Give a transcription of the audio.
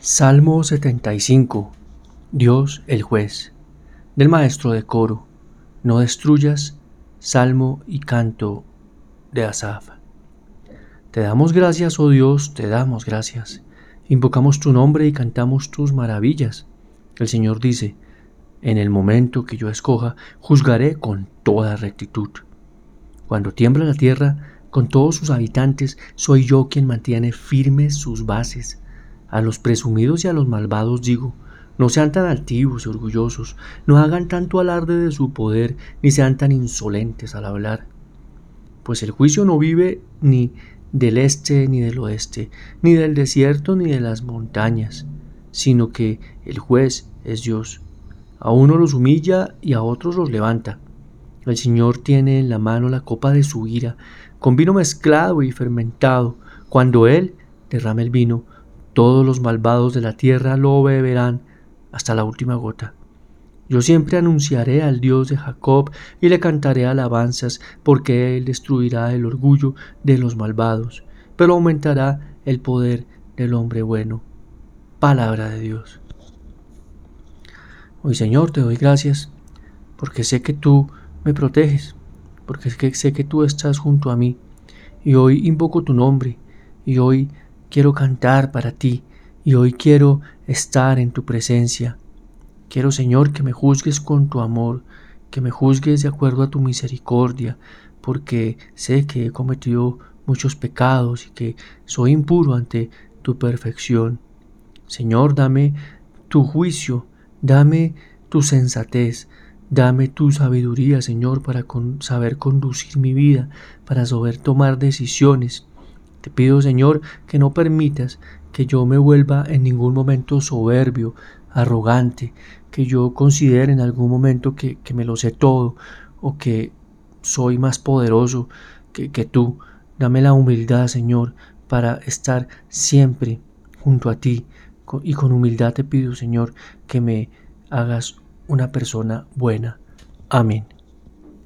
Salmo 75 Dios el juez del maestro de coro No destruyas salmo y canto de Asaf Te damos gracias, oh Dios, te damos gracias. Invocamos tu nombre y cantamos tus maravillas. El Señor dice, en el momento que yo escoja, juzgaré con toda rectitud. Cuando tiembla la tierra, con todos sus habitantes, soy yo quien mantiene firmes sus bases a los presumidos y a los malvados digo, no sean tan altivos y orgullosos, no hagan tanto alarde de su poder, ni sean tan insolentes al hablar. Pues el juicio no vive ni del este ni del oeste, ni del desierto ni de las montañas, sino que el juez es Dios. A uno los humilla y a otros los levanta. El Señor tiene en la mano la copa de su ira, con vino mezclado y fermentado. Cuando Él derrama el vino, todos los malvados de la tierra lo beberán hasta la última gota. Yo siempre anunciaré al Dios de Jacob y le cantaré alabanzas, porque Él destruirá el orgullo de los malvados, pero aumentará el poder del hombre bueno. Palabra de Dios. Hoy Señor te doy gracias, porque sé que tú me proteges, porque sé que tú estás junto a mí, y hoy invoco tu nombre, y hoy quiero cantar para ti y hoy quiero estar en tu presencia. Quiero, Señor, que me juzgues con tu amor, que me juzgues de acuerdo a tu misericordia, porque sé que he cometido muchos pecados y que soy impuro ante tu perfección. Señor, dame tu juicio, dame tu sensatez, dame tu sabiduría, Señor, para saber conducir mi vida, para saber tomar decisiones. Te pido, Señor, que no permitas que yo me vuelva en ningún momento soberbio, arrogante, que yo considere en algún momento que, me lo sé todo o que soy más poderoso que, que tú. Dame la humildad, Señor, para estar siempre junto a ti. Y con humildad te pido, Señor, que me hagas una persona buena. Amén.